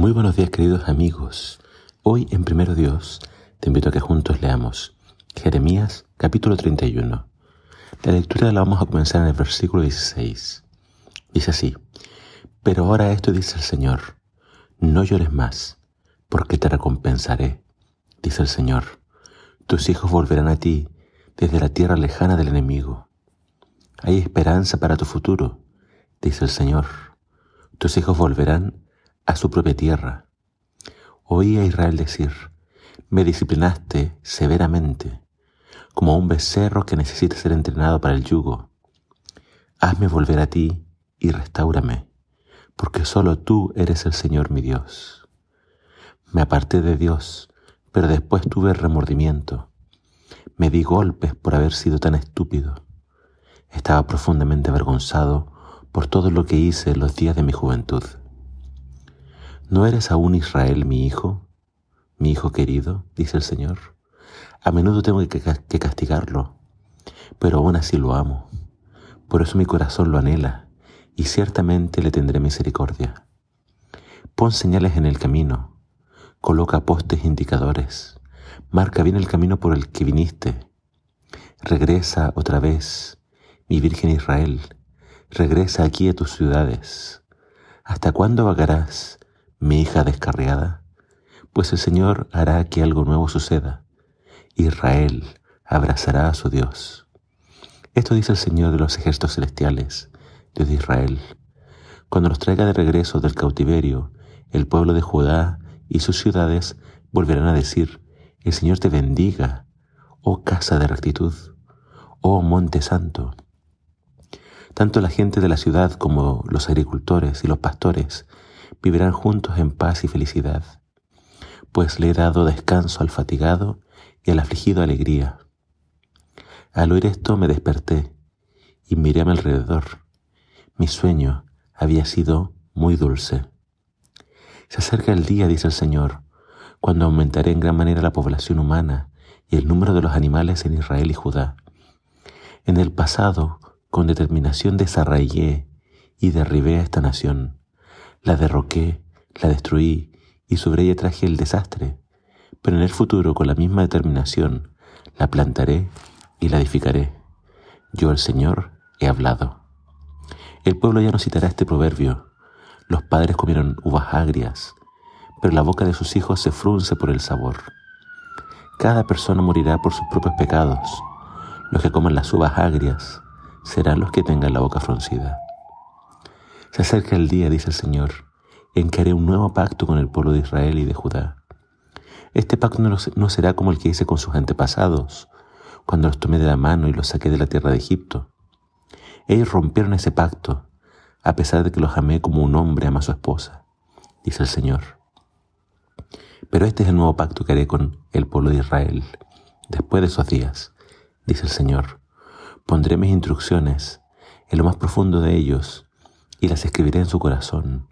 Muy buenos días queridos amigos. Hoy en Primero Dios te invito a que juntos leamos Jeremías capítulo 31. La lectura la vamos a comenzar en el versículo 16. Dice así, Pero ahora esto dice el Señor, no llores más, porque te recompensaré, dice el Señor. Tus hijos volverán a ti desde la tierra lejana del enemigo. Hay esperanza para tu futuro, dice el Señor. Tus hijos volverán a su propia tierra. Oí a Israel decir, me disciplinaste severamente, como un becerro que necesita ser entrenado para el yugo. Hazme volver a ti y restáurame, porque solo tú eres el Señor mi Dios. Me aparté de Dios, pero después tuve remordimiento. Me di golpes por haber sido tan estúpido. Estaba profundamente avergonzado por todo lo que hice en los días de mi juventud. ¿No eres aún Israel mi hijo, mi hijo querido? dice el Señor. A menudo tengo que, castigarlo, pero aún así lo amo. Por eso mi corazón lo anhela, y ciertamente le tendré misericordia. Pon señales en el camino, coloca postes indicadores, marca bien el camino por el que viniste. Regresa otra vez, mi Virgen Israel, regresa aquí a tus ciudades. ¿Hasta cuándo vagarás mi hija descarriada, pues el Señor hará que algo nuevo suceda. Israel abrazará a su Dios. Esto dice el Señor de los ejércitos celestiales, Dios de Israel. Cuando los traiga de regreso del cautiverio, el pueblo de Judá y sus ciudades volverán a decir, el Señor te bendiga, oh casa de rectitud, oh monte santo. Tanto la gente de la ciudad como los agricultores y los pastores vivirán juntos en paz y felicidad, pues le he dado descanso al fatigado y al afligido alegría. Al oír esto me desperté y miré a mi alrededor. Mi sueño había sido muy dulce. Se acerca el día, dice el Señor, cuando aumentaré en gran manera la población humana y el número de los animales en Israel y Judá. En el pasado, con determinación desarraigué y derribé a esta nación la derroqué, la destruí y sobre ella traje el desastre, pero en el futuro con la misma determinación la plantaré y la edificaré. Yo el Señor he hablado. El pueblo ya no citará este proverbio. Los padres comieron uvas agrias, pero la boca de sus hijos se frunce por el sabor. Cada persona morirá por sus propios pecados. Los que coman las uvas agrias serán los que tengan la boca fruncida. Se acerca el día, dice el Señor, en que haré un nuevo pacto con el pueblo de Israel y de Judá. Este pacto no será como el que hice con sus antepasados, cuando los tomé de la mano y los saqué de la tierra de Egipto. Ellos rompieron ese pacto, a pesar de que los amé como un hombre ama a su esposa, dice el Señor. Pero este es el nuevo pacto que haré con el pueblo de Israel después de esos días, dice el Señor. Pondré mis instrucciones en lo más profundo de ellos y las escribiré en su corazón.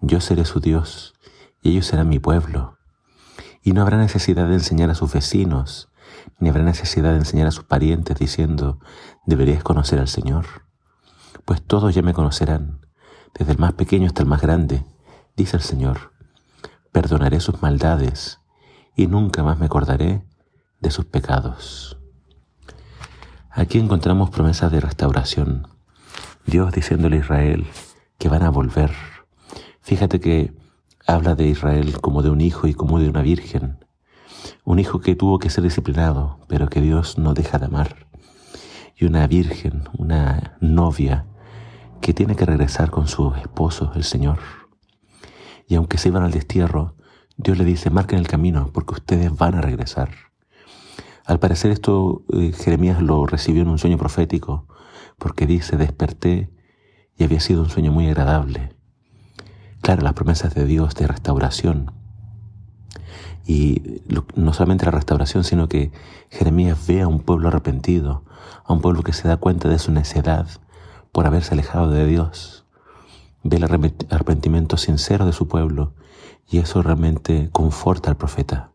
Yo seré su Dios y ellos serán mi pueblo. Y no habrá necesidad de enseñar a sus vecinos, ni habrá necesidad de enseñar a sus parientes diciendo, deberías conocer al Señor. Pues todos ya me conocerán, desde el más pequeño hasta el más grande, dice el Señor. Perdonaré sus maldades y nunca más me acordaré de sus pecados. Aquí encontramos promesas de restauración, Dios diciéndole a Israel que van a volver. Fíjate que habla de Israel como de un hijo y como de una virgen. Un hijo que tuvo que ser disciplinado, pero que Dios no deja de amar. Y una virgen, una novia, que tiene que regresar con su esposo, el Señor. Y aunque se iban al destierro, Dios le dice, marquen el camino, porque ustedes van a regresar. Al parecer esto eh, Jeremías lo recibió en un sueño profético, porque dice, desperté y había sido un sueño muy agradable. Claro, las promesas de Dios de restauración. Y no solamente la restauración, sino que Jeremías ve a un pueblo arrepentido, a un pueblo que se da cuenta de su necedad por haberse alejado de Dios. Ve el arrepentimiento sincero de su pueblo y eso realmente conforta al profeta.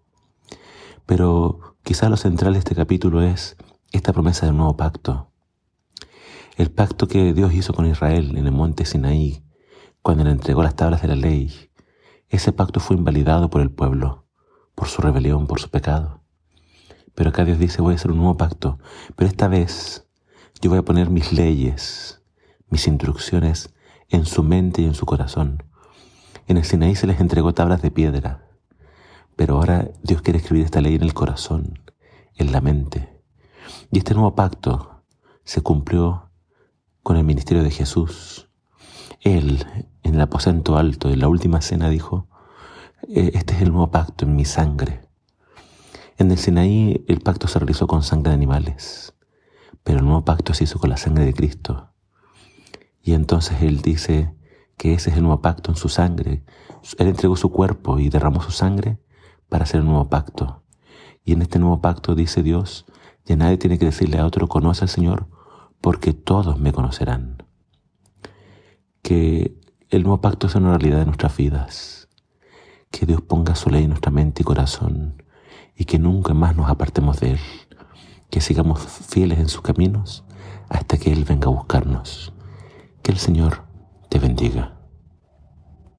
Pero quizá lo central de este capítulo es esta promesa del nuevo pacto, el pacto que Dios hizo con Israel en el monte Sinaí, cuando le entregó las tablas de la ley, ese pacto fue invalidado por el pueblo, por su rebelión, por su pecado. Pero acá Dios dice, voy a hacer un nuevo pacto, pero esta vez yo voy a poner mis leyes, mis instrucciones en su mente y en su corazón. En el Sinaí se les entregó tablas de piedra, pero ahora Dios quiere escribir esta ley en el corazón, en la mente. Y este nuevo pacto se cumplió con el ministerio de Jesús. Él, en el aposento alto, en la última cena, dijo, eh, este es el nuevo pacto en mi sangre. En el Sinaí el pacto se realizó con sangre de animales, pero el nuevo pacto se hizo con la sangre de Cristo. Y entonces Él dice que ese es el nuevo pacto en su sangre. Él entregó su cuerpo y derramó su sangre para hacer el nuevo pacto. Y en este nuevo pacto dice Dios, ya nadie tiene que decirle a otro, conoce al Señor, porque todos me conocerán. Que el nuevo pacto sea una realidad de nuestras vidas. Que Dios ponga su ley en nuestra mente y corazón y que nunca más nos apartemos de Él. Que sigamos fieles en sus caminos hasta que Él venga a buscarnos. Que el Señor te bendiga.